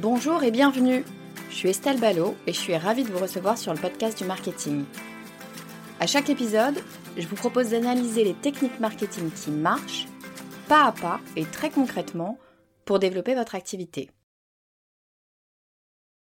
Bonjour et bienvenue. Je suis Estelle Ballot et je suis ravie de vous recevoir sur le podcast du marketing. À chaque épisode, je vous propose d'analyser les techniques marketing qui marchent, pas à pas et très concrètement, pour développer votre activité.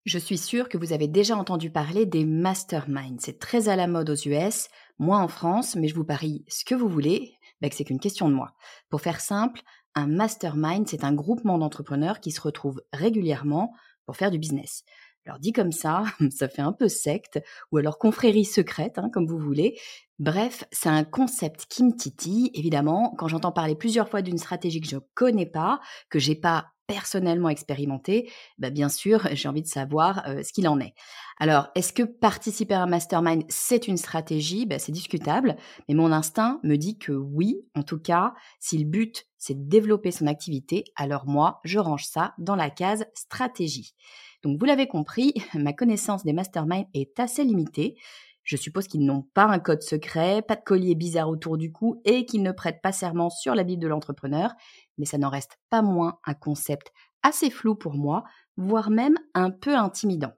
Je suis sûre que vous avez déjà entendu parler des masterminds. C'est très à la mode aux US, moi en France, mais je vous parie ce que vous voulez, c'est qu'une question de moi. Pour faire simple, un mastermind, c'est un groupement d'entrepreneurs qui se retrouvent régulièrement pour faire du business. Alors dit comme ça, ça fait un peu secte, ou alors confrérie secrète, hein, comme vous voulez. Bref, c'est un concept qui me titille, évidemment, quand j'entends parler plusieurs fois d'une stratégie que je ne connais pas, que j'ai pas personnellement expérimenté, bah bien sûr, j'ai envie de savoir euh, ce qu'il en est. Alors, est-ce que participer à un mastermind, c'est une stratégie? Bah, C'est discutable, mais mon instinct me dit que oui, en tout cas, si le but, c'est de développer son activité, alors moi, je range ça dans la case stratégie. Donc, vous l'avez compris, ma connaissance des masterminds est assez limitée. Je suppose qu'ils n'ont pas un code secret, pas de collier bizarre autour du cou et qu'ils ne prêtent pas serment sur la Bible de l'entrepreneur, mais ça n'en reste pas moins un concept assez flou pour moi, voire même un peu intimidant.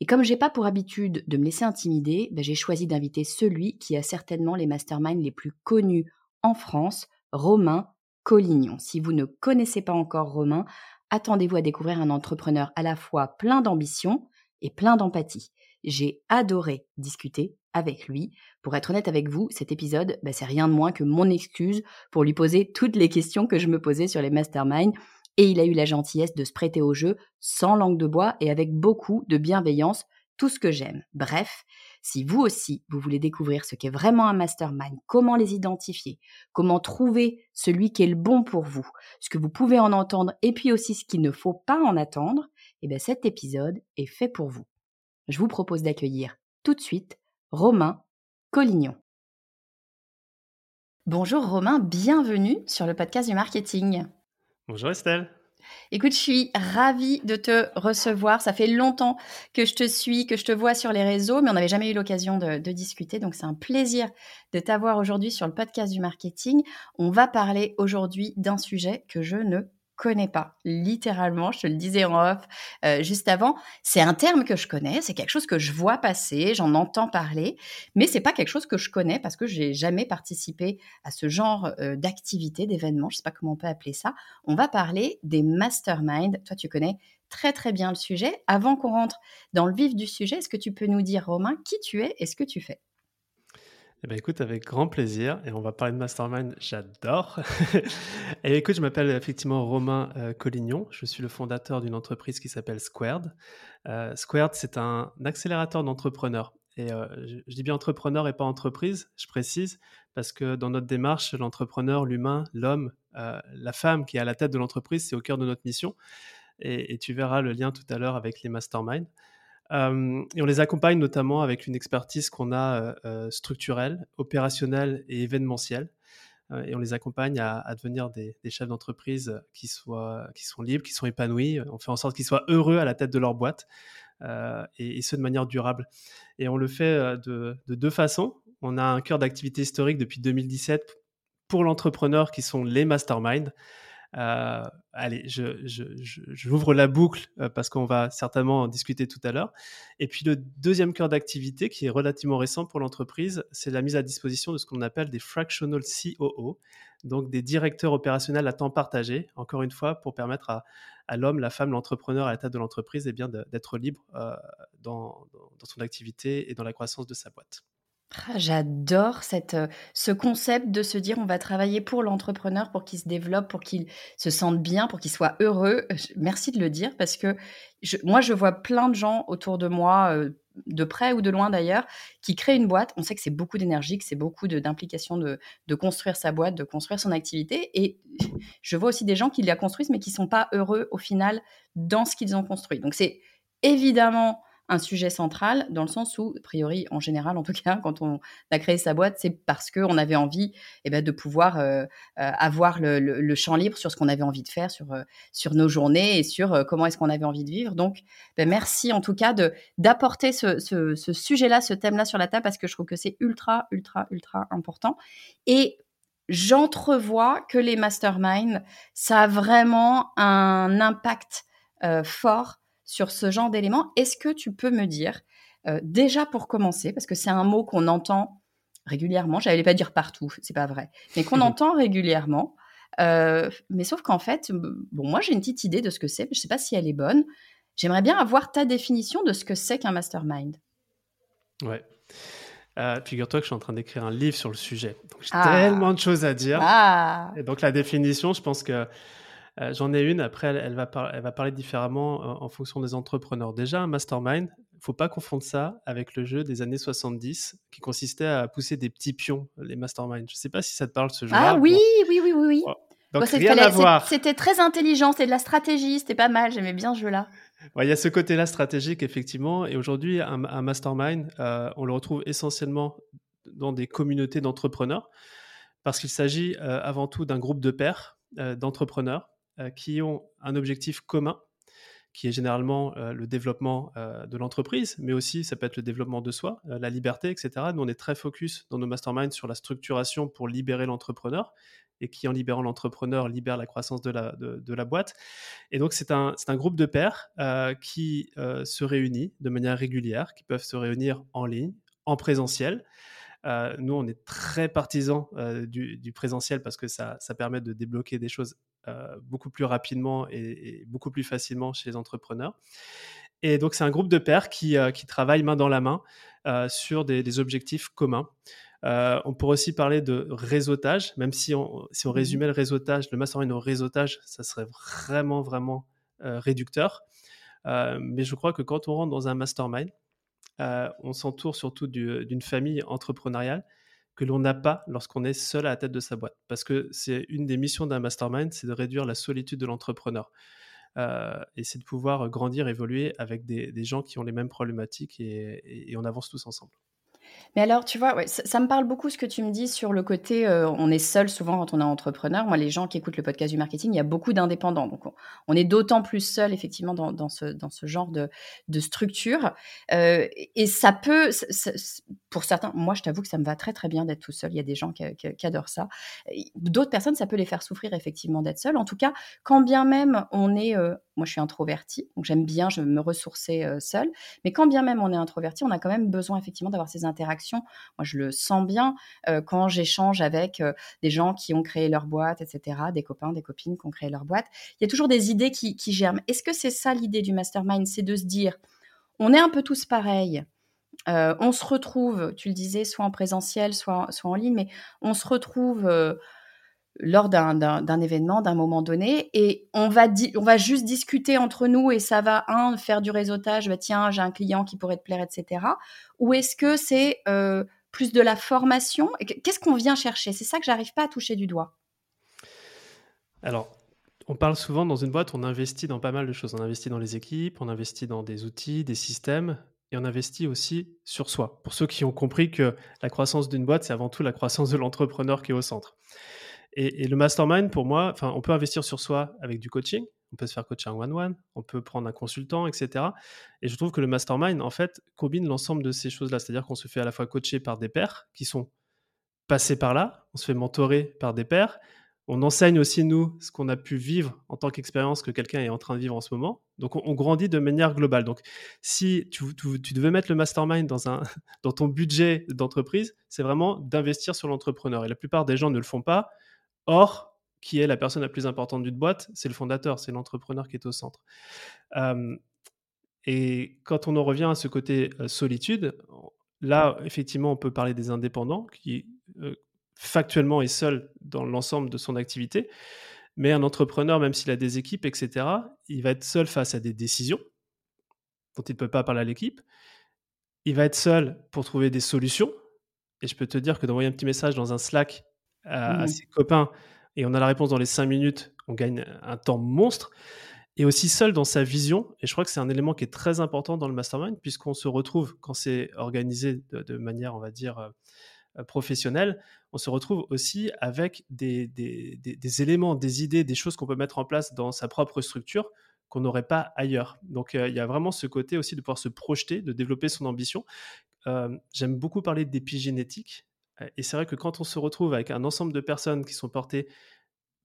Et comme j'ai pas pour habitude de me laisser intimider, ben j'ai choisi d'inviter celui qui a certainement les masterminds les plus connus en France, Romain Collignon. Si vous ne connaissez pas encore Romain, attendez-vous à découvrir un entrepreneur à la fois plein d'ambition et plein d'empathie. J'ai adoré discuter avec lui. Pour être honnête avec vous, cet épisode, ben c'est rien de moins que mon excuse pour lui poser toutes les questions que je me posais sur les masterminds et il a eu la gentillesse de se prêter au jeu sans langue de bois et avec beaucoup de bienveillance, tout ce que j'aime. Bref, si vous aussi, vous voulez découvrir ce qu'est vraiment un mastermind, comment les identifier, comment trouver celui qui est le bon pour vous, ce que vous pouvez en entendre et puis aussi ce qu'il ne faut pas en attendre, eh bien cet épisode est fait pour vous. Je vous propose d'accueillir tout de suite Romain Collignon. Bonjour Romain, bienvenue sur le podcast du marketing. Bonjour Estelle. Écoute, je suis ravie de te recevoir. Ça fait longtemps que je te suis, que je te vois sur les réseaux, mais on n'avait jamais eu l'occasion de, discuter. Donc, c'est un plaisir de t'avoir aujourd'hui sur le podcast du marketing. On va parler aujourd'hui d'un sujet que je ne connais pas. Littéralement, je te le disais en off euh, juste avant, c'est un terme que je connais, c'est quelque chose que je vois passer, j'en entends parler, mais c'est pas quelque chose que je connais parce que j'ai jamais participé à ce genre euh, d'activité, d'événement, je sais pas comment on peut appeler ça. On va parler des masterminds. Toi, tu connais très très bien le sujet. Avant qu'on rentre dans le vif du sujet, est-ce que tu peux nous dire, Romain, qui tu es et ce que tu fais? Eh bien, écoute, avec grand plaisir. Et on va parler de Mastermind, j'adore. et écoute, je m'appelle effectivement Romain euh, Collignon. Je suis le fondateur d'une entreprise qui s'appelle Squared. Euh, Squared, c'est un accélérateur d'entrepreneurs. Et euh, je, dis bien entrepreneur et pas entreprise, je précise, parce que dans notre démarche, l'entrepreneur, l'humain, l'homme, la femme qui est à la tête de l'entreprise, c'est au cœur de notre mission. Et, et, tu verras le lien tout à l'heure avec les masterminds. Euh, et on les accompagne notamment avec une expertise qu'on a euh, euh, structurelle, opérationnelle et événementielle. et on les accompagne à, devenir des, chefs d'entreprise qui, qui sont libres, qui sont épanouis. On fait en sorte qu'ils soient heureux à la tête de leur boîte et, ce de manière durable. Et on le fait de, de deux façons. On a un cœur d'activité historique depuis 2017 pour l'entrepreneur qui sont les masterminds. Euh, allez, je, je, j'ouvre la boucle euh, parce qu'on va certainement en discuter tout à l'heure. Et puis le deuxième cœur d'activité qui est relativement récent pour l'entreprise, c'est la mise à disposition de ce qu'on appelle des fractional COO, donc des directeurs opérationnels à temps partagé, encore une fois, pour permettre à, à l'homme, la femme, l'entrepreneur à la tête de l'entreprise eh bien d'être libre euh, dans, dans son activité et dans la croissance de sa boîte. Ah, j'adore cette, euh, ce concept de se dire on va travailler pour l'entrepreneur pour qu'il se développe, pour qu'il se sente bien, pour qu'il soit heureux. Merci de le dire parce que moi, je vois plein de gens autour de moi, euh, de près ou de loin d'ailleurs, qui créent une boîte. On sait que c'est beaucoup d'énergie, que c'est beaucoup d'implication de, de, construire sa boîte, de construire son activité. Et je vois aussi des gens qui la construisent mais qui ne sont pas heureux au final dans ce qu'ils ont construit. Donc c'est évidemment un sujet central dans le sens où, a priori, en général, en tout cas, quand on a créé sa boîte, c'est parce qu'on avait envie eh ben, de pouvoir euh, euh, avoir le, champ libre sur ce qu'on avait envie de faire, sur, euh, sur nos journées et sur comment est-ce qu'on avait envie de vivre. Donc, ben, merci en tout cas d'apporter ce, ce sujet-là, ce thème-là sur la table parce que je trouve que c'est ultra, ultra, ultra important. Et j'entrevois que les masterminds, ça a vraiment un impact fort sur ce genre d'éléments. Est-ce que tu peux me dire, euh, déjà pour commencer, parce que c'est un mot qu'on entend régulièrement, j'allais pas dire partout, c'est pas vrai, mais qu'on entend régulièrement. Euh, mais sauf qu'en fait, bon, moi j'ai une petite idée de ce que c'est, mais je sais pas si elle est bonne. J'aimerais bien avoir ta définition de ce que c'est qu'un mastermind. Ouais. Euh, figure-toi que je suis en train d'écrire un livre sur le sujet. Donc j'ai ah. tellement de choses à dire. Ah. Et donc la définition, je pense que euh, j'en ai une, après, elle, va elle, va parler différemment euh, en fonction des entrepreneurs. Déjà, un mastermind, il ne faut pas confondre ça avec le jeu des années 70 qui consistait à pousser des petits pions, les masterminds. Je ne sais pas si ça te parle, ce jeu Ah oui, oui, oui, oui, oui. Donc, rien à voir. C'était très intelligent, c'était de la stratégie, c'était pas mal, j'aimais bien ce jeu-là. Il y a ce côté-là stratégique, effectivement. Et aujourd'hui, un, mastermind, euh, on le retrouve essentiellement dans des communautés d'entrepreneurs parce qu'il s'agit avant tout d'un groupe de pairs, d'entrepreneurs, qui ont un objectif commun, qui est généralement euh, le développement euh, de l'entreprise, mais aussi ça peut être le développement de soi, la liberté, etc. Nous, on est très focus dans nos masterminds sur la structuration pour libérer l'entrepreneur et qui, en libérant l'entrepreneur, libère la croissance de la, boîte. Et donc, c'est un, un, groupe de pairs qui se réunit de manière régulière, qui peuvent se réunir en ligne, en présentiel. nous, on est très partisans du, du, présentiel parce que ça, ça permet de débloquer des choses euh, beaucoup plus rapidement et, beaucoup plus facilement chez les entrepreneurs. Et donc, c'est un groupe de pairs qui, euh, qui travaillent main dans la main euh, sur des, objectifs communs. on pourrait aussi parler de réseautage, même si on, si on mmh résumait le réseautage, le mastermind au réseautage, ça serait vraiment, vraiment réducteur. mais je crois que quand on rentre dans un mastermind, on s'entoure surtout d'une famille entrepreneuriale que l'on n'a pas lorsqu'on est seul à la tête de sa boîte. Parce que c'est une des missions d'un mastermind, c'est de réduire la solitude de l'entrepreneur. Euh, et c'est de pouvoir grandir, évoluer avec des, gens qui ont les mêmes problématiques et on avance tous ensemble. Mais alors, tu vois, ça, me parle beaucoup ce que tu me dis sur le côté, euh, on est seul souvent quand on est entrepreneur. Moi, les gens qui écoutent le podcast du marketing, il y a beaucoup d'indépendants. Donc, on, est d'autant plus seul, effectivement, dans, ce, genre de, structure. Euh, et ça peut, pour certains, moi, je t'avoue que ça me va très, très bien d'être tout seul. Il y a des gens qui, qui, adorent ça. D'autres personnes, ça peut les faire souffrir, effectivement, d'être seul. En tout cas, quand bien même on est, euh, moi, je suis introvertie, donc j'aime bien je me ressourcer seule. Mais quand bien même on est introverti, on a quand même besoin, effectivement, d'avoir ces interactions moi, je le sens bien euh, quand j'échange avec euh, des gens qui ont créé leur boîte, etc., des copains, des copines qui ont créé leur boîte. Il y a toujours des idées qui, germent. Est-ce que c'est ça l'idée du mastermind? C'est de se dire, on est un peu tous pareils. Euh, on se retrouve, tu le disais, soit en présentiel, soit en ligne, mais on se retrouve lors d'un événement, d'un moment donné, et on va, on va juste discuter entre nous et ça va, un, faire du réseautage, bah, tiens, j'ai un client qui pourrait te plaire, etc. Ou est-ce que c'est euh, plus de la formation Qu'est-ce qu'on vient chercher? C'est ça que j'arrive pas à toucher du doigt. Alors, on parle souvent dans une boîte, on investit dans pas mal de choses. On investit dans les équipes, on investit dans des outils, des systèmes, et on investit aussi sur soi. Pour ceux qui ont compris que la croissance d'une boîte, c'est avant tout la croissance de l'entrepreneur qui est au centre. Et, le mastermind, pour moi, on peut investir sur soi avec du coaching, on peut se faire coacher en one-one, on peut prendre un consultant, etc. Et je trouve que le mastermind, en fait, combine l'ensemble de ces choses-là. C'est-à-dire qu'on se fait à la fois coacher par des pairs qui sont passés par là, on se fait mentorer par des pairs, on enseigne aussi, nous, ce qu'on a pu vivre en tant qu'expérience que quelqu'un est en train de vivre en ce moment. Donc, on, grandit de manière globale. Donc, si tu, devais mettre le mastermind un, dans ton budget d'entreprise, c'est vraiment d'investir sur l'entrepreneur. Et la plupart des gens ne le font pas. Or, qui est la personne la plus importante d'une boîte C'est le fondateur, c'est l'entrepreneur qui est au centre. et quand on en revient à ce côté euh, solitude, là, effectivement, on peut parler des indépendants qui euh, factuellement est seul dans l'ensemble de son activité. Mais un entrepreneur, même s'il a des équipes, etc., il va être seul face à des décisions dont il ne peut pas parler à l'équipe. Il va être seul pour trouver des solutions. Et je peux te dire que d'envoyer un petit message dans un Slack à, mmh ses copains et on a la réponse dans les cinq minutes, on gagne un temps monstre. Et aussi seul dans sa vision. Et je crois que c'est un élément qui est très important dans le mastermind, puisqu'on se retrouve, quand c'est organisé de, manière, on va dire, euh, euh, professionnel, on se retrouve aussi avec des, des, éléments, des idées, des choses qu'on peut mettre en place dans sa propre structure qu'on n'aurait pas ailleurs. Donc euh, il y a vraiment ce côté aussi de pouvoir se projeter, de développer son ambition. Euh, j'aime beaucoup parler d'épigénétique. Et c'est vrai que quand on se retrouve avec un ensemble de personnes qui sont portées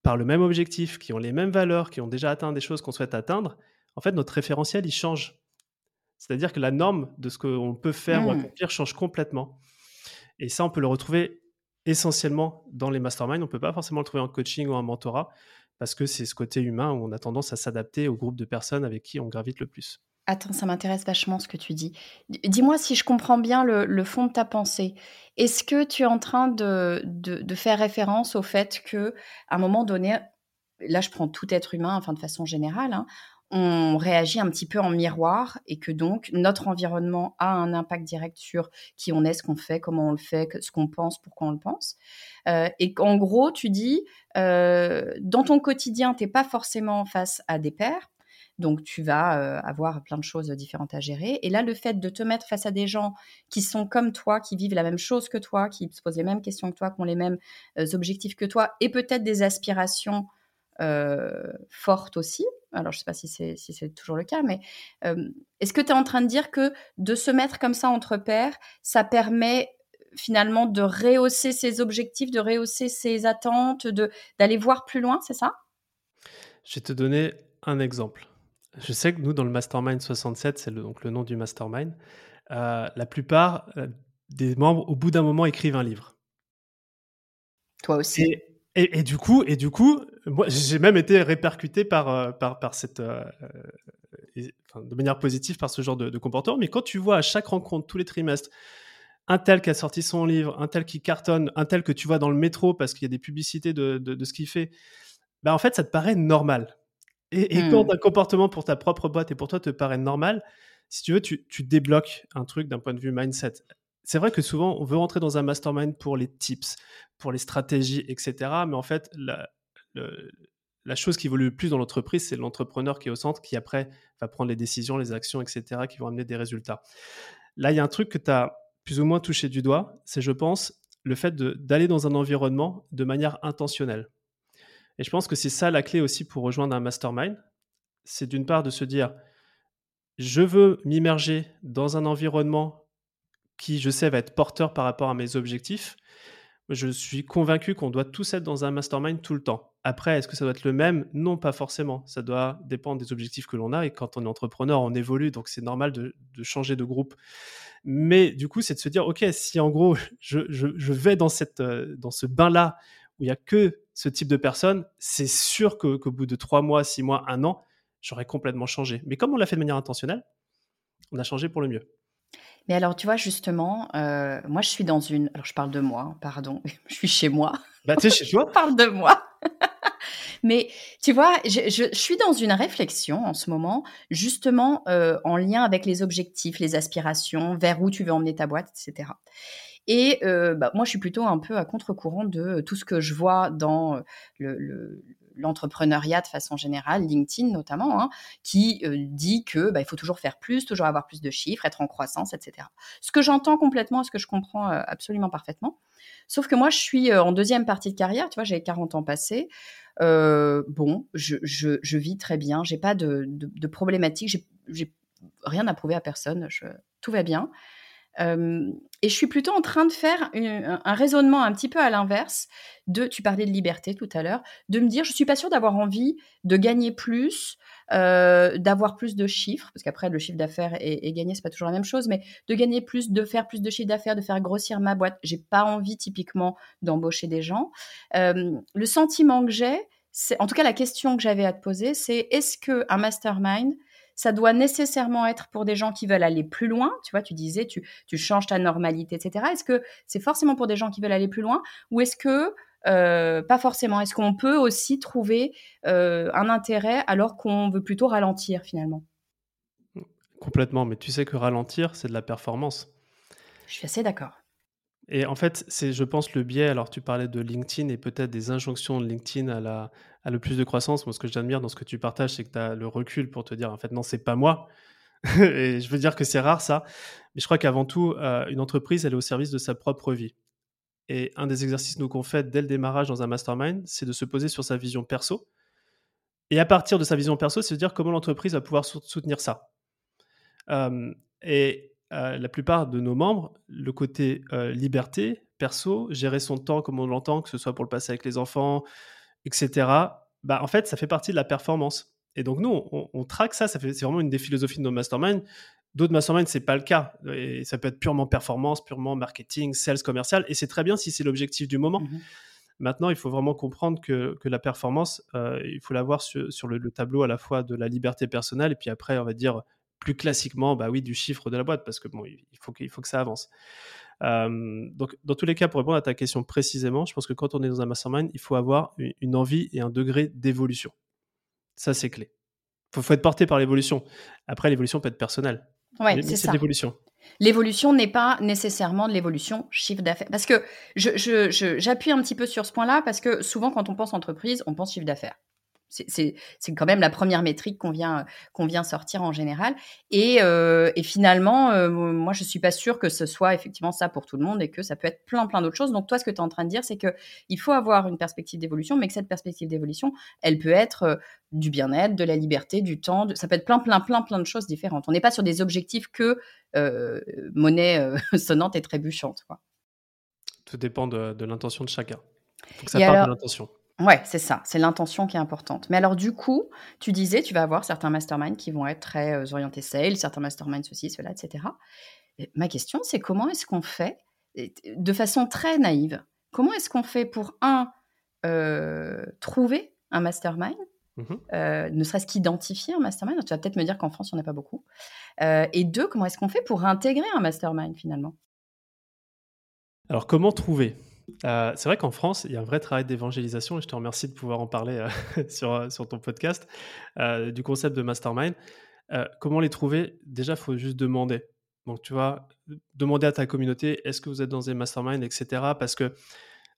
par le même objectif, qui ont les mêmes valeurs, qui ont déjà atteint des choses qu'on souhaite atteindre, en fait, notre référentiel, il change. C'est-à-dire que la norme de ce qu'on peut faire ou mmh. accomplir change complètement. Et ça, on peut le retrouver essentiellement dans les masterminds. On ne peut pas forcément le trouver en coaching ou en mentorat parce que c'est ce côté humain où on a tendance à s'adapter au groupe de personnes avec qui on gravite le plus. Attends, ça m'intéresse vachement ce que tu dis. Dis-moi si je comprends bien le, fond de ta pensée. Est-ce que tu es en train de, faire référence au fait que, à un moment donné, là je prends tout être humain, enfin de façon générale, hein, on réagit un petit peu en miroir et que donc notre environnement a un impact direct sur qui on est, ce qu'on fait, comment on le fait, ce qu'on pense, pourquoi on le pense. Euh, et qu'en gros, tu dis, euh, dans ton quotidien, tu n'es pas forcément face à des pairs, donc tu vas avoir plein de choses différentes à gérer. Et là, le fait de te mettre face à des gens qui sont comme toi, qui vivent la même chose que toi, qui se posent les mêmes questions que toi, qui ont les mêmes objectifs que toi, et peut-être des aspirations fortes aussi, alors, je ne sais pas si c'est toujours le cas, mais est-ce que tu es en train de dire que de se mettre comme ça entre pairs, ça permet finalement de rehausser ses objectifs, de rehausser ses attentes, d'aller voir plus loin, c'est ça? Je vais te donner un exemple. Je sais que nous, dans le Mastermind 67, c'est le, donc le nom du Mastermind, euh, la plupart euh, des membres, au bout d'un moment, écrivent un livre. Toi aussi. Et, du coup, et du coup, moi, j'ai même été répercuté par, euh, par, par cette, euh, de manière positive par ce genre de, comportement. Mais quand tu vois à chaque rencontre, tous les trimestres, un tel qui a sorti son livre, un tel qui cartonne, un tel que tu vois dans le métro parce qu'il y a des publicités de, de, ce qu'il fait, ben en fait, ça te paraît normal. Et, et quand hmm. un comportement pour ta propre boîte et pour toi te paraît normal, si tu veux, tu, tu débloques un truc d'un point de vue mindset c'est vrai que souvent, on veut rentrer dans un mastermind pour les tips, pour les stratégies, etc. Mais en fait, la, la chose qui évolue le plus dans l'entreprise, c'est l'entrepreneur qui est au centre, qui après va prendre les décisions, les actions, etc., qui vont amener des résultats. Là, il y a un truc que tu as plus ou moins touché du doigt, c'est, je pense, le fait d'aller dans un environnement de manière intentionnelle. Et je pense que c'est ça la clé aussi pour rejoindre un mastermind. C'est d'une part de se dire, je veux m'immerger dans un environnement qui, je sais, va être porteur par rapport à mes objectifs. Je suis convaincu qu'on doit tous être dans un mastermind tout le temps. Après, est-ce que ça doit être le même? Non, pas forcément. Ça doit dépendre des objectifs que l'on a. Et quand on est entrepreneur, on évolue, donc c'est normal de, changer de groupe. Mais du coup, c'est de se dire, OK, si en gros, je, vais dans, cette, euh, dans ce bain-là où il n'y a que ce type de personnes, c'est sûr qu'au bout de trois mois, six mois, un an, j'aurais complètement changé. Mais comme on l'a fait de manière intentionnelle, on a changé pour le mieux. Mais alors, tu vois, justement, euh, moi, je suis dans une. Alors, je parle de moi, hein, pardon. je suis chez moi. Bah, tu es chez toi Je parle de moi. Mais tu vois, je, je, suis dans une réflexion en ce moment, justement euh, en lien avec les objectifs, les aspirations, vers où tu veux emmener ta boîte, etc. Et euh, bah, moi, je suis plutôt un peu à contre-courant de tout ce que je vois dans le, l'entrepreneuriat de façon générale, LinkedIn notamment, hein, qui euh, dit que bah, il faut toujours faire plus, toujours avoir plus de chiffres, être en croissance, etc. Ce que j'entends complètement, ce que je comprends euh, absolument parfaitement. Sauf que moi, je suis euh, en deuxième partie de carrière, tu vois, j'ai 40 ans passés. bon, je, vis très bien, j'ai pas de, de, de problématiques, j'ai rien à prouver à personne, tout va bien. Et je suis plutôt en train de faire un raisonnement un petit peu à l'inverse de, tu parlais de liberté tout à l'heure, de me dire, je suis pas sûre d'avoir envie de gagner plus, d'avoir plus de chiffres, parce qu'après le chiffre d'affaires et, et, gagner c'est pas toujours la même chose, mais de gagner plus, de faire plus de chiffre d'affaires, de faire grossir ma boîte. J'ai pas envie typiquement d'embaucher des gens. le sentiment que j'ai, en tout cas la question que j'avais à te poser, c'est est-ce que un mastermind ça doit nécessairement être pour des gens qui veulent aller plus loin. Tu vois, tu disais, tu, tu changes ta normalité, etc. Est-ce que c'est forcément pour des gens qui veulent aller plus loin ou est-ce que euh, pas forcément? Est-ce qu'on peut aussi trouver euh, un intérêt alors qu'on veut plutôt ralentir finalement? Complètement, mais tu sais que ralentir, c'est de la performance. Je suis assez d'accord. Et en fait, c'est, je pense, le biais. Alors, tu parlais de LinkedIn et peut-être des injonctions de LinkedIn à, la, à le plus de croissance. Moi, ce que j'admire dans ce que tu partages, c'est que tu as le recul pour te dire, en fait, non, c'est pas moi. et je veux dire que c'est rare, ça. Mais je crois qu'avant tout, euh, une entreprise, elle est au service de sa propre vie. Et un des exercices nous qu'on fait dès le démarrage dans un mastermind, c'est de se poser sur sa vision perso. Et à partir de sa vision perso, c'est de dire comment l'entreprise va pouvoir soutenir ça. Euh, et euh, la plupart de nos membres, le côté euh, liberté, perso, gérer son temps comme on l'entend, que ce soit pour le passer avec les enfants, etc., bah, en fait, ça fait partie de la performance. Et donc, nous, on, traque ça, ça c'est vraiment une des philosophies de nos masterminds. D'autres masterminds, c'est pas le cas. Et ça peut être purement performance, purement marketing, sales, commercial. Et c'est très bien si c'est l'objectif du moment. Mmh Maintenant, il faut vraiment comprendre que, que la performance, euh, il faut l'avoir sur, sur le, le, tableau à la fois de la liberté personnelle et puis après, on va dire, plus classiquement, bah oui, du chiffre de la boîte, parce que bon, il faut, qu'il faut que ça avance. donc, dans tous les cas, pour répondre à ta question précisément, je pense que quand on est dans un mastermind, il faut avoir une, envie et un degré d'évolution. Ça, c'est clé. Il faut, être porté par l'évolution. Après, l'évolution peut être personnelle. C'est ça. l'évolution. L'évolution n'est pas nécessairement de l'évolution chiffre d'affaires. Parce que j'appuie je, je, un petit peu sur ce point-là, parce que souvent, quand on pense entreprise, on pense chiffre d'affaires. C'est quand même la première métrique qu'on vient, qu'on vient sortir en général. Et, euh, et finalement, euh, moi, je suis pas sûre que ce soit effectivement ça pour tout le monde et que ça peut être plein, plein d'autres choses. Donc, toi, ce que tu es en train de dire, c'est qu'il faut avoir une perspective d'évolution, mais que cette perspective d'évolution, elle peut être euh, du bien-être, de la liberté, du temps. ça peut être plein, plein, plein, plein de choses différentes. On n'est pas sur des objectifs que monnaie sonnante et trébuchante. Quoi. Tout dépend de, de l'intention de chacun. Il faut que ça parte de l'intention. Ouais, c'est ça, c'est l'intention qui est importante. Mais alors du coup, tu disais, tu vas avoir certains masterminds qui vont être très euh, orientés sales, certains masterminds ceci, cela, etc. ma question, c'est comment est-ce qu'on fait, de façon très naïve, comment est-ce qu'on fait pour, un, euh, trouver un mastermind, mmh euh, ne serait-ce qu'identifier un mastermind, tu vas peut-être me dire qu'en France, il n'y en a pas beaucoup, et deux, comment est-ce qu'on fait pour intégrer un mastermind finalement? Alors comment trouver? Euh, c'est vrai qu'en France, il y a un vrai travail d'évangélisation et je te remercie de pouvoir en parler euh, sur, euh, sur ton podcast du concept de mastermind. comment les trouver? Déjà, il faut juste demander. Donc, tu vois, demander à ta communauté est-ce que vous êtes dans des masterminds, etc. Parce que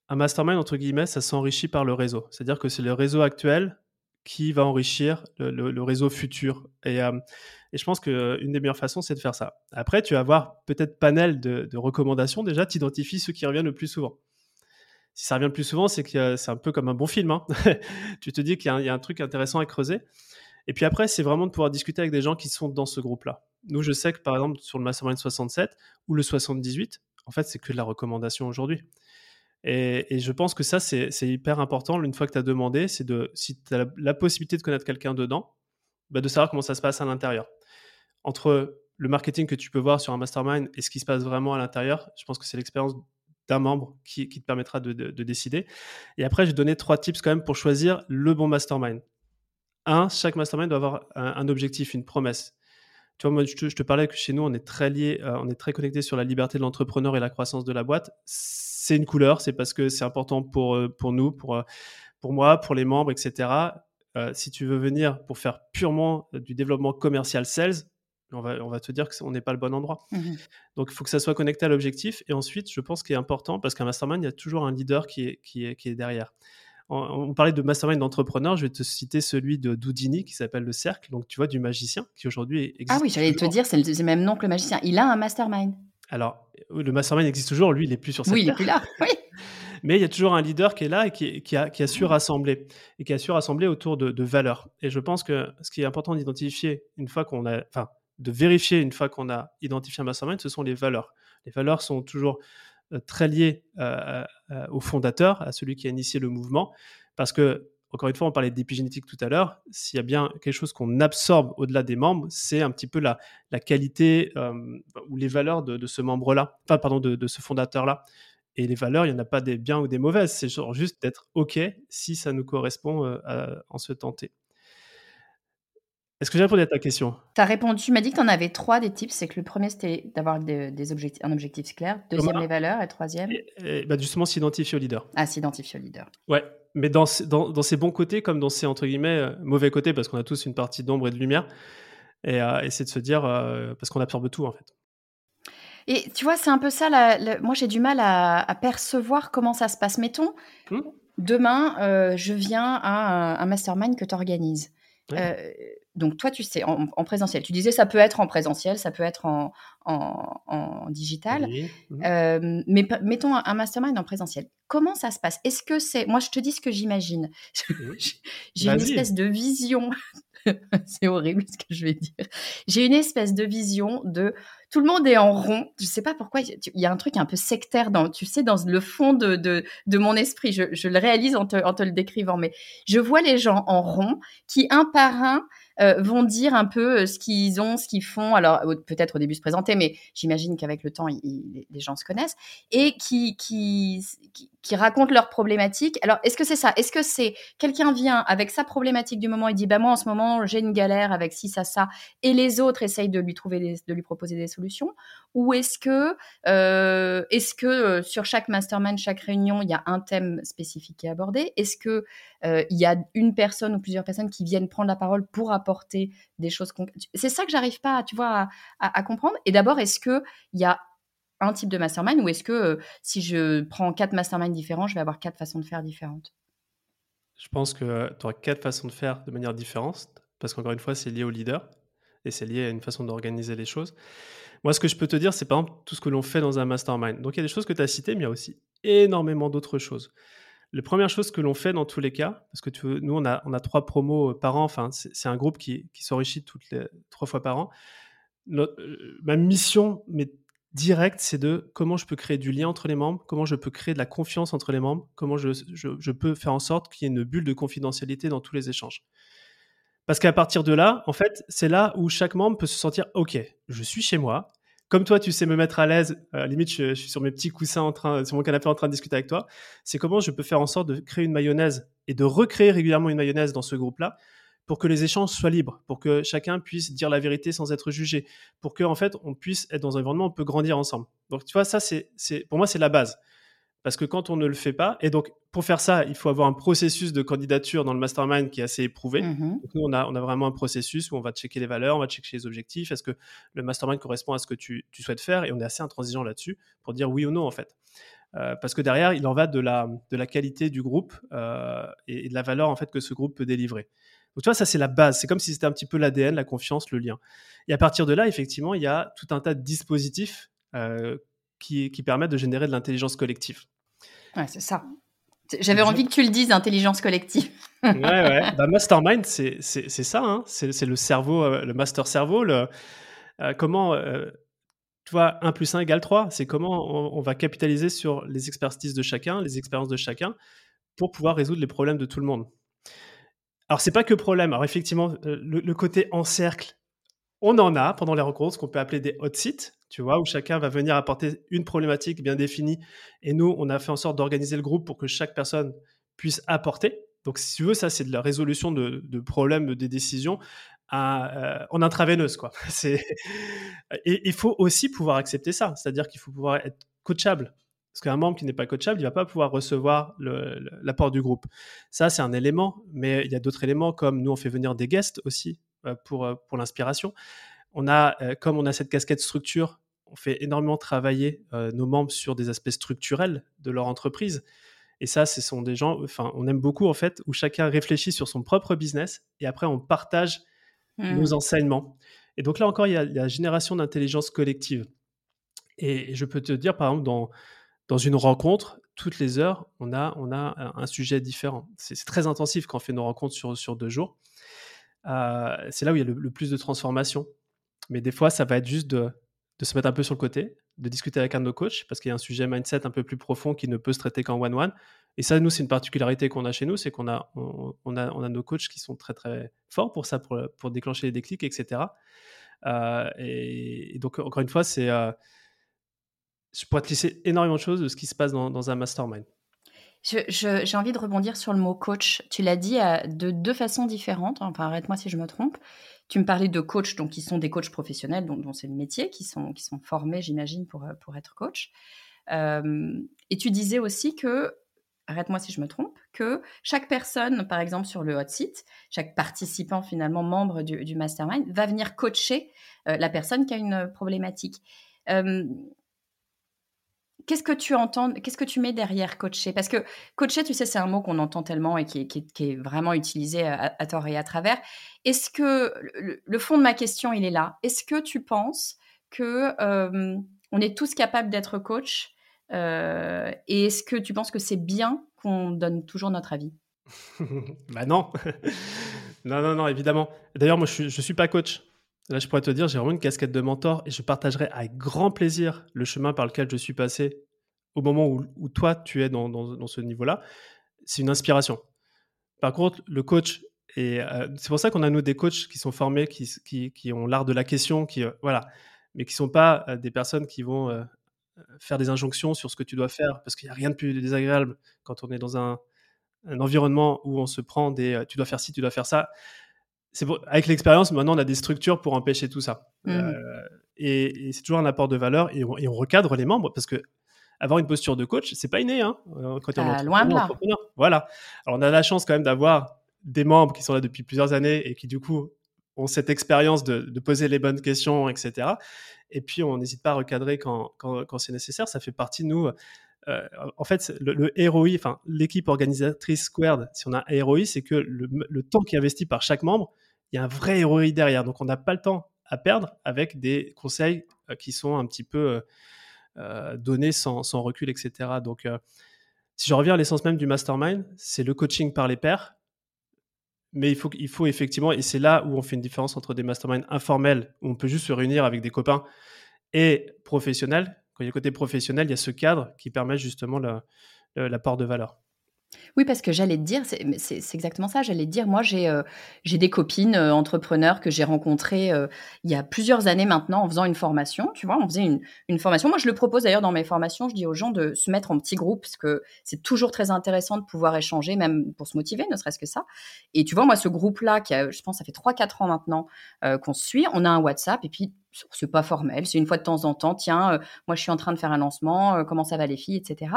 un mastermind, entre guillemets, ça s'enrichit par le réseau. C'est-à-dire que c'est le réseau actuel qui va enrichir le, réseau futur. Et, et je pense qu'une des meilleures façons, c'est de faire ça. Après, tu vas avoir peut-être panel de, de recommandations. Déjà, tu identifies ceux qui reviennent le plus souvent si ça revient le plus souvent, c'est que c'est un peu comme un bon film. Hein. tu te dis qu'il y, a un truc intéressant à creuser. Et puis après, c'est vraiment de pouvoir discuter avec des gens qui sont dans ce groupe-là. Nous, je sais que par exemple, sur le Mastermind 67 ou le 78, en fait, c'est que de la recommandation aujourd'hui. Et, je pense que ça, c'est hyper important. Une fois que tu as demandé, c'est de, si tu as la, possibilité de connaître quelqu'un dedans, bah, de savoir comment ça se passe à l'intérieur. Entre le marketing que tu peux voir sur un mastermind et ce qui se passe vraiment à l'intérieur, je pense que c'est l'expérience d'un membre qui, te permettra de, décider. Et après, je vais donner trois tips quand même pour choisir le bon mastermind. Un, chaque mastermind doit avoir un, objectif, une promesse. Tu vois, moi, je te, parlais que chez nous, on est très lié, euh, on est très connecté sur la liberté de l'entrepreneur et la croissance de la boîte. C'est une couleur, c'est parce que c'est important pour, euh, pour nous, pour, euh, pour moi, pour les membres, etc. si tu veux venir pour faire purement du développement commercial sales, on va, on va te dire qu'on n'est pas le bon endroit. Mmh Donc, il faut que ça soit connecté à l'objectif. Et ensuite, je pense qu'il est important, parce qu'un mastermind, il y a toujours un leader qui est, qui est, qui est derrière. On, parlait de mastermind d'entrepreneur, je vais te citer celui de Doudini qui s'appelle Le Cercle, donc tu vois, du magicien, qui aujourd'hui existe. Ah oui, j'allais te dire, c'est le même nom que le magicien. Il a un mastermind. Alors, le mastermind existe toujours, lui, il n'est plus sur cette Oui, il n'est plus là, oui. Mais il y a toujours un leader qui est là et qui, qui, a, qui a, su rassembler, et qui a su rassembler autour de, de valeurs. Et je pense que ce qui est important d'identifier, une fois qu'on a, enfin, de vérifier une fois qu'on a identifié un mastermind, ce sont les valeurs. Les valeurs sont toujours très liées au fondateur, à celui qui a initié le mouvement, parce que encore une fois, on parlait d'épigénétique tout à l'heure. S'il y a bien quelque chose qu'on absorbe au-delà des membres, c'est un petit peu la, la qualité ou les valeurs de, ce membre-là, enfin, pardon, de, ce fondateur-là. Et les valeurs, il n'y en a pas des biens ou des mauvaises. C'est juste d'être OK si ça nous correspond en ce temps T. Est-ce que j'ai répondu à ta question? Tu as répondu, tu m'as dit que tu en avais trois des types. C'est que le premier, c'était d'avoir des, objectifs, un objectif clair. Deuxième, les valeurs. Et troisième bah, Justement, s'identifier au leader. Ah, s'identifier au leader. Ouais, mais dans, dans, dans, ses bons côtés comme dans ses, entre guillemets, euh, mauvais côtés, parce qu'on a tous une partie d'ombre et de lumière. Et euh, essayer de se dire, euh, parce qu'on absorbe tout, en fait. Et tu vois, c'est un peu ça. moi, j'ai du mal à, percevoir comment ça se passe. Mettons, mmh. demain, je viens à un, un mastermind que tu organises. Euh, donc toi, tu sais, en, présentiel, tu disais ça peut être en présentiel, ça peut être en, en, digital, mmh. euh, mais mettons un, mastermind en présentiel. Comment ça se passe? Est-ce que c'est... Moi, je te dis ce que j'imagine. J'ai une espèce de vision. c'est horrible ce que je vais dire. J'ai une espèce de vision de tout le monde est en rond. Je sais pas pourquoi. Il y a un truc un peu sectaire dans, tu sais, dans le fond de, de, de mon esprit. Je, je, le réalise en te, en te le décrivant, mais je vois les gens en rond qui, un par un, euh, vont dire un peu euh, ce qu'ils ont, ce qu'ils font. Alors peut-être au début se présenter, mais j'imagine qu'avec le temps, les gens se connaissent et qui, qui, qui, racontent leurs problématiques. Alors est-ce que c'est ça? Est-ce que c'est quelqu'un vient avec sa problématique du moment et dit bah moi en ce moment j'ai une galère avec ci ça ça et les autres essayent de lui trouver de lui proposer des solutions? Ou est-ce que euh, est-ce que sur chaque mastermind, chaque réunion, il y a un thème spécifique qui est abordé Est-ce que il y a une personne ou plusieurs personnes qui viennent prendre la parole pour apporter des choses C'est ça que j'arrive pas, tu vois, à, comprendre. Et d'abord, est-ce que il y a un type de mastermind ou est-ce que euh, si je prends quatre masterminds différents, je vais avoir quatre façons de faire différentes? Je pense que tu auras quatre façons de faire de manière différente parce qu'encore une fois, c'est lié au leader et c'est lié à une façon d'organiser les choses. Moi, ce que je peux te dire, c'est par exemple tout ce que l'on fait dans un mastermind. Donc, il y a des choses que tu as citées, mais il y a aussi énormément d'autres choses. La première chose que l'on fait dans tous les cas, parce que nous, on a, trois promos euh, par an, enfin, c'est un groupe qui, s'enrichit trois fois par an. Euh, ma mission, mais directe, c'est de comment je peux créer du lien entre les membres, comment je peux créer de la confiance entre les membres, comment je, je, je peux faire en sorte qu'il y ait une bulle de confidentialité dans tous les échanges. Parce qu'à partir de là, en fait, c'est là où chaque membre peut se sentir OK, je suis chez moi, comme toi, tu sais me mettre à l'aise, euh, limite, je, suis sur mes petits coussins en train, sur mon canapé en train de discuter avec toi. C'est comment je peux faire en sorte de créer une mayonnaise et de recréer régulièrement une mayonnaise dans ce groupe-là pour que les échanges soient libres, pour que chacun puisse dire la vérité sans être jugé, pour que en fait on puisse être dans un environnement où on peut grandir ensemble. Donc tu vois, ça c'est, pour moi c'est la base. Parce que quand on ne le fait pas, et donc pour faire ça, il faut avoir un processus de candidature dans le mastermind qui est assez éprouvé. Mmh nous, on a, on a vraiment un processus où on va checker les valeurs, on va checker les objectifs. Est-ce que le mastermind correspond à ce que tu, souhaites faire? Et on est assez intransigeant là-dessus pour dire oui ou non, en fait. Euh, parce que derrière, il en va de la, de la qualité du groupe euh, et, de la valeur en fait que ce groupe peut délivrer. Donc tu vois, ça c'est la base. C'est comme si c'était un petit peu l'ADN, la confiance, le lien. Et à partir de là, effectivement, il y a tout un tas de dispositifs euh, qui, qui permettent de générer de l'intelligence collective. Ouais, c'est ça. J'avais envie que tu le dises, intelligence collective. ouais, ouais. Bah, mastermind, c'est ça. Hein. C'est le cerveau, euh, le master cerveau. Le, euh, comment, euh, tu vois, 1 plus 1 égale 3. C'est comment on, va capitaliser sur les expertises de chacun, les expériences de chacun, pour pouvoir résoudre les problèmes de tout le monde. Alors, c'est pas que problème. Alors, effectivement, le, le côté en cercle, on en a pendant les rencontres, ce qu'on peut appeler des hot seats tu vois, où chacun va venir apporter une problématique bien définie. Et nous, on a fait en sorte d'organiser le groupe pour que chaque personne puisse apporter. Donc, si tu veux, ça, c'est de la résolution de, problèmes, des décisions euh, en intraveineuse. Quoi. Et il faut aussi pouvoir accepter ça. C'est-à-dire qu'il faut pouvoir être coachable. Parce qu'un membre qui n'est pas coachable, il ne va pas pouvoir recevoir l'apport du groupe. Ça, c'est un élément, mais il y a d'autres éléments comme nous, on fait venir des guests aussi euh, euh, pour l'inspiration on a, euh, comme on a cette casquette structure, on fait énormément travailler euh, nos membres sur des aspects structurels de leur entreprise. Et ça, ce sont des gens, enfin, on aime beaucoup en fait, où chacun réfléchit sur son propre business et après on partage nos mmh. enseignements. Et donc là encore, il y a la génération d'intelligence collective. Et je peux te dire, par exemple, dans, dans une rencontre, toutes les heures, on a, on a un sujet différent. C'est très intensif quand on fait nos rencontres sur, sur deux jours. Euh, c'est là où il y a le, le plus de transformation. Mais des fois, ça va être juste de se mettre un peu sur le côté, de discuter avec un de nos coachs, parce qu'il y a un sujet mindset un peu plus profond qui ne peut se traiter qu'en one-one. Et ça, nous, c'est une particularité qu'on a chez nous, c'est qu'on a, on, a, on a nos coachs qui sont très, très forts pour ça, pour, pour déclencher les déclics, etc. Euh, et, donc, encore une fois, c'est... Euh, je pourrais te laisser énormément de choses de ce qui se passe dans, dans un mastermind. J'ai envie de rebondir sur le mot coach. Tu l'as dit euh, de deux façons différentes. Enfin, arrête-moi si je me trompe. Tu me parlais de coach, donc qui sont des coachs professionnels, dont, c'est le métier, qui sont, formés, j'imagine, pour, euh, être coach. Euh, et tu disais aussi que, arrête-moi si je me trompe, que chaque personne, par exemple sur le hot site, chaque participant finalement membre du, mastermind, va venir coacher la personne qui a une problématique. Qu'est-ce que tu entends, qu'est-ce que tu mets derrière coacher Parce que coacher, tu sais, c'est un mot qu'on entend tellement et qui est, vraiment utilisé à, tort et à travers. Est-ce que le, fond de ma question, il est là? Est-ce que tu penses que euh, on est tous capables d'être coach euh, Et est-ce que tu penses que c'est bien qu'on donne toujours notre avis? Bah non, non, non, non, évidemment. D'ailleurs, moi, je ne suis pas coach. Là, je pourrais te dire, j'ai vraiment une casquette de mentor et je partagerai avec grand plaisir le chemin par lequel je suis passé au moment où, toi, tu es dans, ce niveau-là. C'est une inspiration. Par contre, le coach, et euh, c'est pour ça qu'on a nous des coachs qui sont formés, qui, ont l'art de la question, qui, euh, voilà, mais qui ne sont pas euh, des personnes qui vont faire des injonctions sur ce que tu dois faire, parce qu'il n'y a rien de plus désagréable quand on est dans un environnement où on se prend des tu dois faire ci, tu dois faire ça avec l'expérience, maintenant, on a des structures pour empêcher tout ça. Mmh. Euh, et, c'est toujours un apport de valeur et on, recadre les membres parce que avoir une posture de coach, c'est pas inné. Hein, euh, quand on est ah, loin de là. Voilà. Alors, on a la chance quand même d'avoir des membres qui sont là depuis plusieurs années et qui, du coup, ont cette expérience de, poser les bonnes questions, etc. Et puis, on n'hésite pas à recadrer quand, quand, c'est nécessaire. Ça fait partie de nous. Euh, en fait, le, le ROI, enfin, l'équipe organisatrice Squared, si on a un ROI, c'est que le, le, temps qui est investi par chaque membre, il y a un vrai ROI derrière. Donc, on n'a pas le temps à perdre avec des conseils euh, qui sont un petit peu euh, euh, donnés sans, recul, etc. Donc, si je reviens à l'essence même du mastermind, c'est le coaching par les pairs. Mais il faut effectivement, et c'est là où on fait une différence entre des masterminds informels, où on peut juste se réunir avec des copains, et professionnels. Quand il y a le côté professionnel, il y a ce cadre qui permet justement l'apport de valeur. Oui, parce que j'allais te dire, c'est exactement ça, j'allais te dire, moi j'ai euh, des copines euh, entrepreneurs que j'ai rencontrées euh, il y a plusieurs années maintenant en faisant une formation, tu vois, on faisait une, formation. Moi je le propose d'ailleurs dans mes formations, je dis aux gens de se mettre en petits groupes, parce que c'est toujours très intéressant de pouvoir échanger, même pour se motiver, ne serait-ce que ça. Et tu vois, moi ce groupe-là, qui a, je pense, ça fait 3-4 ans maintenant qu'on se suit, on a un WhatsApp, et puis c'est pas formel, c'est une fois de temps en temps, tiens, moi je suis en train de faire un lancement, comment ça va les filles, etc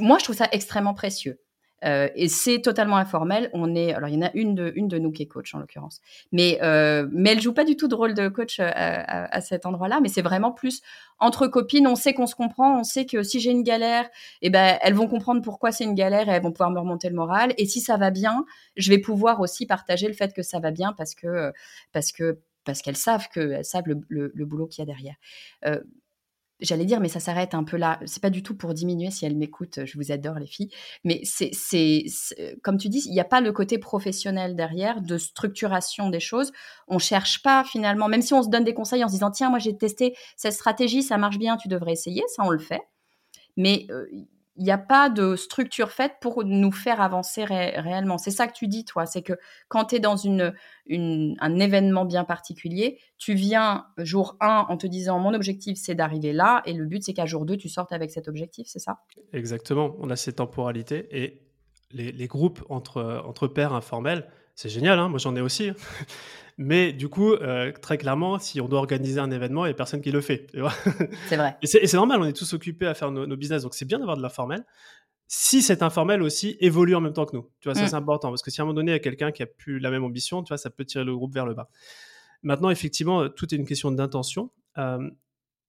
moi, je trouve ça extrêmement précieux. Euh, et c'est totalement informel. On est, alors il y en a une de, nous qui est coach en l'occurrence, mais euh, mais elle joue pas du tout de rôle de coach euh, à, cet endroit-là. Mais c'est vraiment plus entre copines. On sait qu'on se comprend. On sait que si j'ai une galère, eh ben elles vont comprendre pourquoi c'est une galère et elles vont pouvoir me remonter le moral. Et si ça va bien, je vais pouvoir aussi partager le fait que ça va bien parce que parce que parce qu'elles savent que savent le, le, boulot qu'il y a derrière. Euh, j'allais dire, mais ça s'arrête un peu là. C'est pas du tout pour diminuer si elle m'écoute. Je vous adore les filles, mais c'est, c'est, comme tu dis, il n'y a pas le côté professionnel derrière de structuration des choses. On cherche pas finalement, même si on se donne des conseils en se disant tiens, moi j'ai testé cette stratégie, ça marche bien, tu devrais essayer. Ça, on le fait. Mais euh, il n'y a pas de structure faite pour nous faire avancer réellement. C'est ça que tu dis, toi. C'est que quand tu es dans une, un événement bien particulier, tu viens jour 1 en te disant mon objectif, c'est d'arriver là. Et le but, c'est qu'à jour 2, tu sortes avec cet objectif, c'est ça? Exactement. On a ces temporalités. Et les, groupes entre, entre pairs informels, c'est génial. Hein. Moi, j'en ai aussi. Mais du coup, euh, très clairement, si on doit organiser un événement, il n'y a personne qui le fait. C'est vrai. Et c'est normal, on est tous occupés à faire nos, business, donc c'est bien d'avoir de l'informel. Si cet informel aussi évolue en même temps que nous, tu vois, ça mm. c'est important, parce que si à un moment donné, il y a quelqu'un qui a plus la même ambition, tu vois, ça peut tirer le groupe vers le bas. Maintenant, effectivement, tout est une question d'intention. Euh,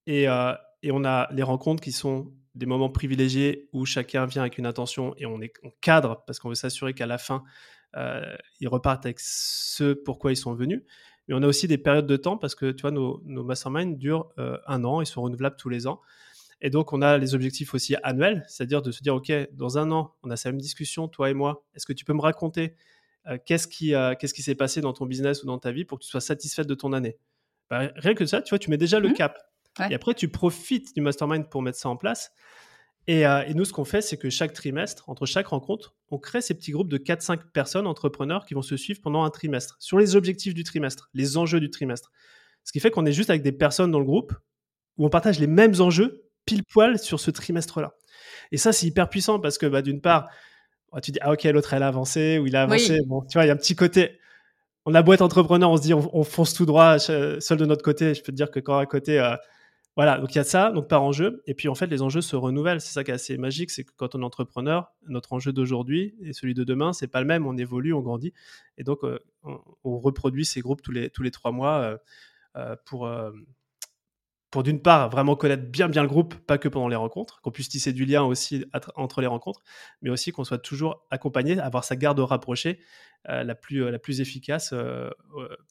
et, euh, et, on a les rencontres qui sont des moments privilégiés où chacun vient avec une intention et on, est, on cadre parce qu'on veut s'assurer qu'à la fin, euh, ils repartent avec ce pourquoi ils sont venus. Mais on a aussi des périodes de temps parce que tu vois, nos, nos masterminds durent euh, un an, ils sont renouvelables tous les ans. Et donc, on a les objectifs aussi annuels, c'est-à-dire de se dire, OK, dans un an, on a cette même discussion, toi et moi. Est-ce que tu peux me raconter euh, qu'est-ce qui, qu'est-ce qui s'est passé dans ton business ou dans ta vie pour que tu sois satisfaite de ton année? Bah, Rien que ça, tu vois, tu mets déjà le mmh. cap. Et après, tu profites du mastermind pour mettre ça en place. Et, euh, et nous, ce qu'on fait, c'est que chaque trimestre, entre chaque rencontre, on crée ces petits groupes de 4-5 personnes, entrepreneurs, qui vont se suivre pendant un trimestre, sur les objectifs du trimestre, les enjeux du trimestre. Ce qui fait qu'on est juste avec des personnes dans le groupe où on partage les mêmes enjeux pile poil sur ce trimestre-là. Et ça, c'est hyper puissant parce que, bah, d'une part, oh, tu dis, ah ok, l'autre, elle a avancé, ou il a avancé. Bon, tu vois, il y a un petit côté. On a beau être entrepreneur, on se dit, on, fonce tout droit, seul de notre côté. Je peux te dire que quand à côté, euh, voilà, donc il y a ça, donc par enjeu. Et puis en fait, les enjeux se renouvellent. C'est ça qui est assez magique, c'est que quand on est entrepreneur, notre enjeu d'aujourd'hui et celui de demain, c'est pas le même. On évolue, on grandit, et donc euh, on, reproduit ces groupes tous les trois mois euh, pour pour d'une part vraiment connaître bien bien le groupe, pas que pendant les rencontres, qu'on puisse tisser du lien aussi entre les rencontres, mais aussi qu'on soit toujours accompagné, avoir sa garde rapprochée euh, la, plus, euh, efficace euh,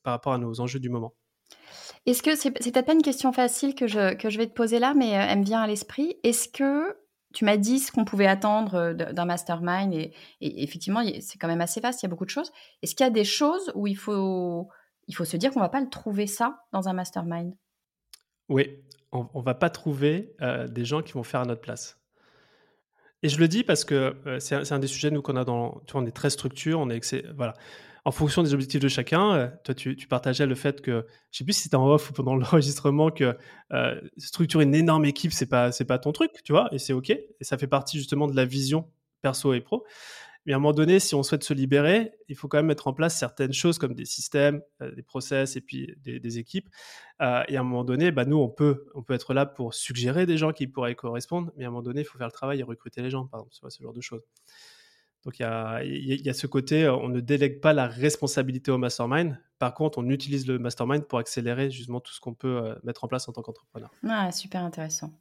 par rapport à nos enjeux du moment. Est-ce que c'est peut-être pas une question facile que je, que je vais te poser là, mais elle me vient à l'esprit. Est-ce que tu m'as dit ce qu'on pouvait attendre d'un mastermind et, effectivement c'est quand même assez vaste, il y a beaucoup de choses. Est-ce qu'il y a des choses où il faut, il faut se dire qu'on va pas le trouver ça dans un mastermind? Oui, on, ne va pas trouver euh, des gens qui vont faire à notre place. Et je le dis parce que euh, c'est un, des sujets nous qu'on a dans, tu vois, on est très structure, on est voilà. En fonction des objectifs de chacun, euh, toi tu, partageais le fait que, je sais plus si c'était en off ou pendant l'enregistrement, que structurer une énorme équipe c'est pas pas ton truc, tu vois, et c'est ok, et ça fait partie justement de la vision perso et pro. Mais à un moment donné, si on souhaite se libérer, il faut quand même mettre en place certaines choses comme des systèmes, euh, des process et puis des, équipes. Euh, et à un moment donné, bah, nous, on peut, on peut être là pour suggérer des gens qui pourraient correspondre, mais à un moment donné, il faut faire le travail et recruter les gens, par exemple, ce genre de choses. Donc il y a, y a, ce côté, euh, on ne délègue pas la responsabilité au mastermind. Par contre, on utilise le mastermind pour accélérer justement tout ce qu'on peut mettre en place en tant qu'entrepreneur. Ah, super intéressant.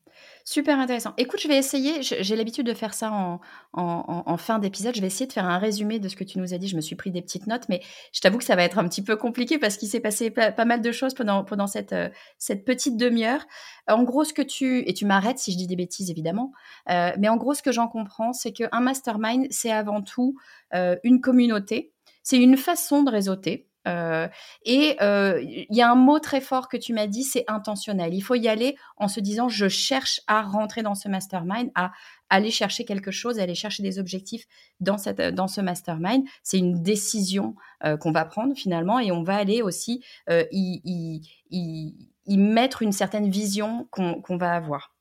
Super intéressant. Écoute, je vais essayer, j'ai l'habitude de faire ça en, fin d'épisode, je vais essayer de faire un résumé de ce que tu nous as dit. Je me suis pris des petites notes, mais je t'avoue que ça va être un petit peu compliqué parce qu'il s'est passé pas, mal de choses pendant, pendant cette, euh, cette petite demi-heure. En gros, ce que tu... Et tu m'arrêtes si je dis des bêtises, évidemment. Euh, mais en gros, ce que j'en comprends, c'est qu'un mastermind, c'est avant tout euh, une communauté. C'est une façon de réseauter. Euh, et euh, il y a un mot très fort que tu m'as dit, c'est intentionnel. Il faut y aller en se disant, je cherche à rentrer dans ce mastermind, à aller chercher quelque chose, aller chercher des objectifs dans, cette, dans ce mastermind. C'est une décision euh, qu'on va prendre finalement et on va aller aussi y, y, mettre une certaine vision qu'on va avoir.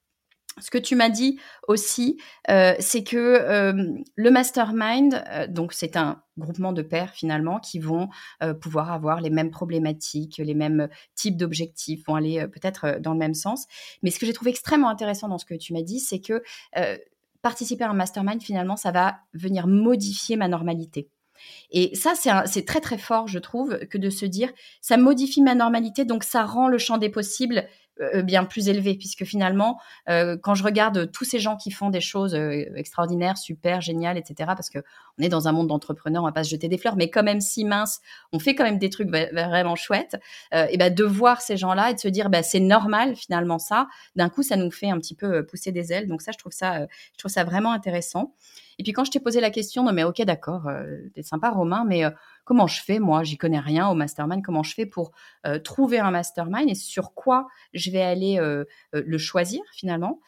Ce que tu m'as dit aussi, euh, c'est que euh, le mastermind, euh, donc c'est un groupement de pairs finalement qui vont pouvoir avoir les mêmes problématiques, les mêmes types d'objectifs, vont aller peut-être dans le même sens. Mais ce que j'ai trouvé extrêmement intéressant dans ce que tu m'as dit, c'est que participer à un mastermind, finalement, ça va venir modifier ma normalité. Et ça, c'est très très fort, je trouve, que de se dire, ça modifie ma normalité, donc ça rend le champ des possibles bien plus élevé, puisque finalement, euh, quand je regarde tous ces gens qui font des choses euh, extraordinaires, super, géniales, etc., parce que on est dans un monde d'entrepreneurs, on va pas se jeter des fleurs, mais quand même si mince, on fait quand même des trucs vraiment chouettes, et ben de voir ces gens-là et de se dire, bah, c'est normal finalement ça, d'un coup, ça nous fait un petit peu pousser des ailes. Donc ça, je trouve ça, je trouve ça vraiment intéressant. Et puis quand je t'ai posé la question, non mais ok d'accord, euh, t'es sympa Romain, mais euh, comment je fais moi? J'y connais rien au mastermind. Comment je fais pour euh, trouver un mastermind? Et sur quoi je vais aller le choisir finalement?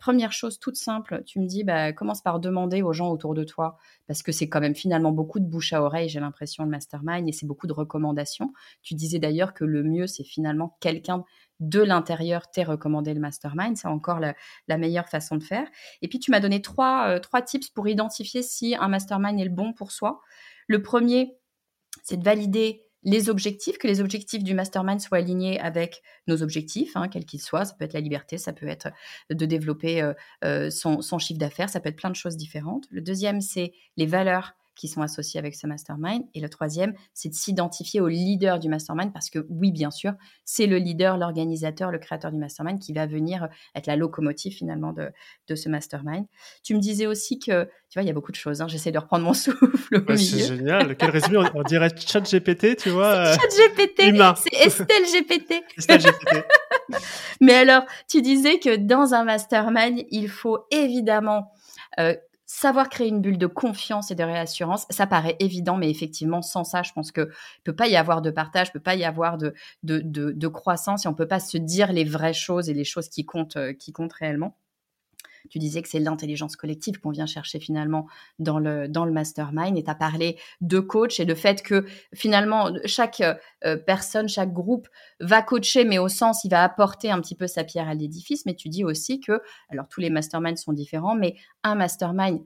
Première chose toute simple, tu me dis bah, commence par demander aux gens autour de toi parce que c'est quand même finalement beaucoup de bouche à oreille. J'ai l'impression le mastermind et c'est beaucoup de recommandations. Tu disais d'ailleurs que le mieux c'est finalement quelqu'un de l'intérieur t'es recommandé le mastermind. C'est encore la, meilleure façon de faire. Et puis, tu m'as donné trois, euh, trois tips pour identifier si un mastermind est le bon pour soi. Le premier, c'est de valider les objectifs, que les objectifs du mastermind soient alignés avec nos objectifs, hein, quels qu'ils soient. Ça peut être la liberté, ça peut être de développer euh, euh, son, son, chiffre d'affaires, ça peut être plein de choses différentes. Le deuxième, c'est les valeurs qui sont associés avec ce mastermind. Et le troisième, c'est de s'identifier au leader du mastermind parce que oui, bien sûr, c'est le leader, l'organisateur, le créateur du mastermind qui va venir être la locomotive finalement de, de ce mastermind. Tu me disais aussi que, tu vois, il y a beaucoup de choses. Hein, J'essaie de reprendre mon souffle au C'est génial. Quel résumé on, dirait chat GPT, tu vois. Chat GPT. C'est Estelle GPT. Estelle GPT. Mais alors, tu disais que dans un mastermind, il faut évidemment euh, savoir créer une bulle de confiance et de réassurance, ça paraît évident, mais effectivement, sans ça, je pense que peut pas y avoir de partage, peut pas y avoir de, de, de, croissance, et on peut pas se dire les vraies choses et les choses qui comptent, euh, qui comptent réellement. Tu disais que c'est l'intelligence collective qu'on vient chercher finalement dans le, dans le mastermind et tu as parlé de coach et de fait que finalement chaque euh, personne, chaque groupe va coacher, mais au sens, il va apporter un petit peu sa pierre à l'édifice. Mais tu dis aussi que, alors tous les masterminds sont différents, mais un mastermind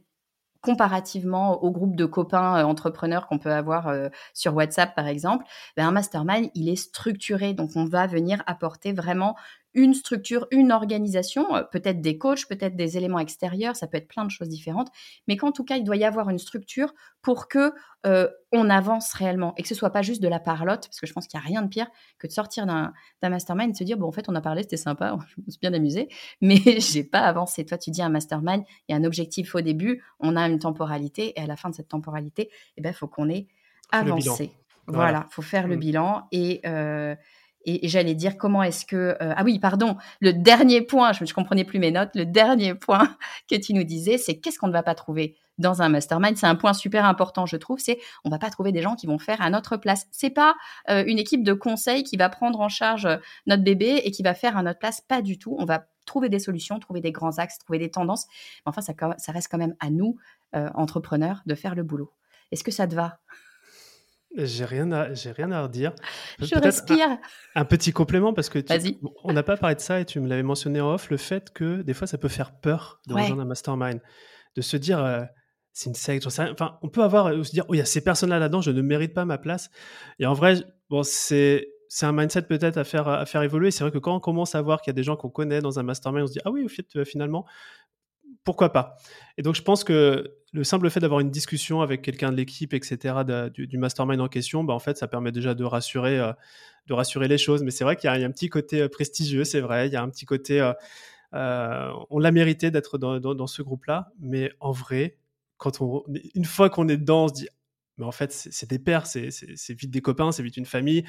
comparativement au groupe de copains euh, entrepreneurs qu'on peut avoir euh, sur WhatsApp par exemple, ben, un mastermind, il est structuré. Donc on va venir apporter vraiment une structure, une organisation, euh, peut-être des coachs, peut-être des éléments extérieurs, ça peut être plein de choses différentes, mais qu'en tout cas, il doit y avoir une structure pour que euh, on avance réellement et que ce soit pas juste de la parlotte, parce que je pense qu'il n'y a rien de pire que de sortir d'un mastermind et de se dire, bon, en fait, on a parlé, c'était sympa, je me suis bien amusée, mais j'ai pas avancé. Toi, tu dis un mastermind, il y a un objectif au début, on a une temporalité, et à la fin de cette temporalité, il eh ben, faut qu'on ait avancé. Voilà, il faut faire le mmh. bilan et... Euh, et, j'allais dire comment est-ce que euh, ah oui pardon le dernier point je ne comprenais plus mes notes le dernier point que tu nous disais c'est qu'est-ce qu'on ne va pas trouver dans un mastermind? C'est un point super important je trouve c'est on va pas trouver des gens qui vont faire à notre place. C'est pas euh, une équipe de conseil qui va prendre en charge euh, notre bébé et qui va faire à notre place pas du tout. On va trouver des solutions trouver des grands axes trouver des tendances. Mais enfin ça, ça reste quand même à nous entrepreneurs de faire le boulot. Est-ce que ça te va? J'ai rien à, j'ai rien à redire. Je respire. Un, petit complément parce que on n'a pas parlé de ça et tu me l'avais mentionné en off, le fait que des fois ça peut faire peur de rejoindre un mastermind, de se dire euh, c'est une secte, enfin on peut avoir euh, se dire oh il y a ces personnes-là là-dedans, je ne mérite pas ma place. Et en vrai, bon c'est c'est un mindset peut-être à faire à faire évoluer. C'est vrai que quand on commence à voir qu'il y a des gens qu'on connaît dans un mastermind, on se dit ah oui au fait euh, finalement pourquoi pas. Et donc je pense que le simple fait d'avoir une discussion avec quelqu'un de l'équipe, etc., du, mastermind en question, bah, en fait, ça permet déjà de rassurer, euh, de rassurer les choses. Mais c'est vrai qu'il y, a un petit côté euh, prestigieux, c'est vrai. Il y a un petit côté, euh, on l'a mérité d'être dans, ce groupe-là. Mais en vrai, quand on, une fois qu'on est dedans, on se dit, mais en fait, c'est des pères, c'est vite des copains, c'est vite une famille.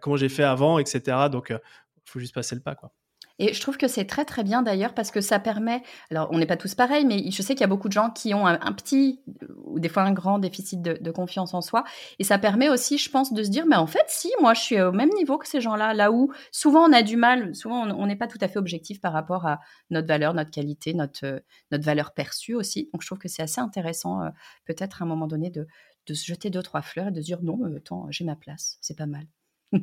comment j'ai fait avant, etc. Donc, il faut juste passer le pas, quoi. Et je trouve que c'est très très bien d'ailleurs parce que ça permet, alors on n'est pas tous pareils, mais je sais qu'il y a beaucoup de gens qui ont un, petit ou des fois un grand déficit de, confiance en soi. Et ça permet aussi, je pense, de se dire, mais en fait, si, moi je suis au même niveau que ces gens-là, là où souvent on a du mal, souvent on n'est pas tout à fait objectif par rapport à notre valeur, notre qualité, notre, notre valeur perçue aussi. Donc je trouve que c'est assez intéressant, euh, peut-être à un moment donné, de, de se jeter deux, trois fleurs et de dire, non, j'ai ma place, c'est pas mal.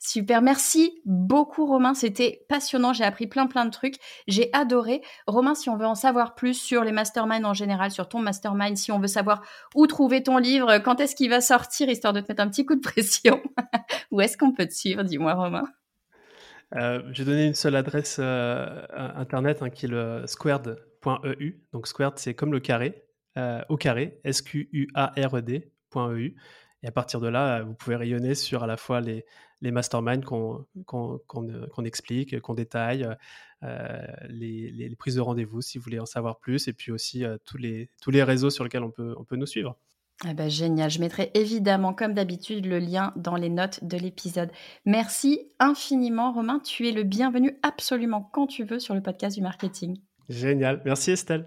Super, merci beaucoup Romain, c'était passionnant, j'ai appris plein plein de trucs, j'ai adoré. Romain, si on veut en savoir plus sur les masterminds en général, sur ton mastermind, si on veut savoir où trouver ton livre, quand est-ce qu'il va sortir, histoire de te mettre un petit coup de pression, où est-ce qu'on peut te suivre, dis-moi Romain? Euh, J'ai donné une seule adresse euh, internet hein, qui est le squared.eu, donc squared c'est comme le carré, euh, au carré, S-Q-U-A-R-E-D.eu. Et à partir de là, vous pouvez rayonner sur à la fois les, les masterminds qu'on explique, qu'on détaille, euh, les, prises de rendez-vous si vous voulez en savoir plus, et puis aussi euh, tous, les, tous les réseaux sur lesquels on peut, on peut nous suivre. Ah bah, génial, je mettrai évidemment comme d'habitude le lien dans les notes de l'épisode. Merci infiniment Romain, tu es le bienvenu absolument quand tu veux sur le podcast du marketing. Génial, merci Estelle.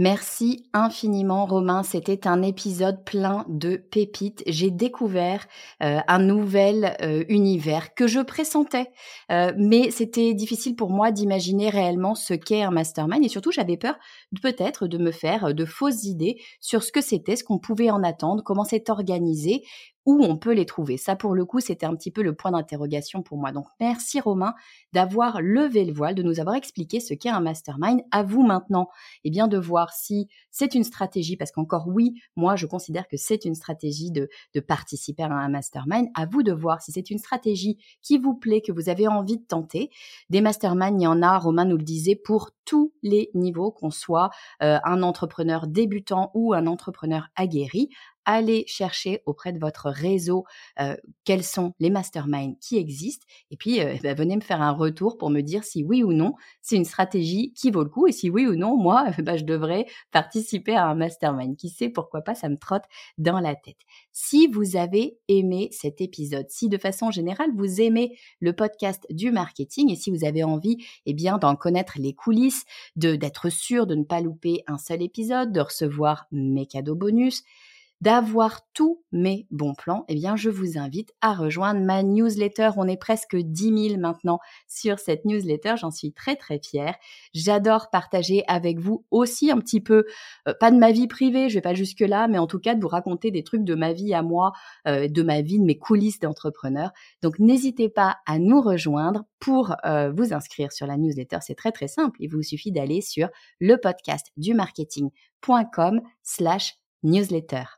Merci infiniment Romain, c'était un épisode plein de pépites. J'ai découvert euh, un nouvel euh, univers que je pressentais, euh, mais c'était difficile pour moi d'imaginer réellement ce qu'est un mastermind et surtout j'avais peur peut-être de me faire de fausses idées sur ce que c'était, ce qu'on pouvait en attendre, comment c'est organisé, où on peut les trouver. Ça, pour le coup, c'était un petit peu le point d'interrogation pour moi. Donc, merci Romain d'avoir levé le voile, de nous avoir expliqué ce qu'est un mastermind. À vous maintenant, eh bien, de voir si c'est une stratégie, parce qu'encore oui, moi, je considère que c'est une stratégie de, participer à un mastermind. À vous de voir si c'est une stratégie qui vous plaît, que vous avez envie de tenter. Des masterminds, il y en a, Romain nous le disait, pour tous les niveaux, qu'on soit euh, un entrepreneur débutant ou un entrepreneur aguerri allez chercher auprès de votre réseau euh, quels sont les masterminds qui existent et puis euh, bah, venez me faire un retour pour me dire si oui ou non c'est une stratégie qui vaut le coup et si oui ou non moi bah, je devrais participer à un mastermind. Qui sait pourquoi pas ça me trotte dans la tête. Si vous avez aimé cet épisode, si de façon générale vous aimez le podcast du marketing et si vous avez envie eh bien d'en connaître les coulisses, d'être sûr de ne pas louper un seul épisode, de recevoir mes cadeaux bonus, d'avoir tous mes bons plans, eh bien, je vous invite à rejoindre ma newsletter. On est presque 10 000 maintenant sur cette newsletter. J'en suis très, très fière. J'adore partager avec vous aussi un petit peu, euh, pas de ma vie privée, je vais pas jusque là, mais en tout cas de vous raconter des trucs de ma vie à moi, euh, de ma vie, de mes coulisses d'entrepreneur. Donc, n'hésitez pas à nous rejoindre pour euh, vous inscrire sur la newsletter. C'est très, très simple. Il vous suffit d'aller sur le podcast du marketing.com slash newsletter.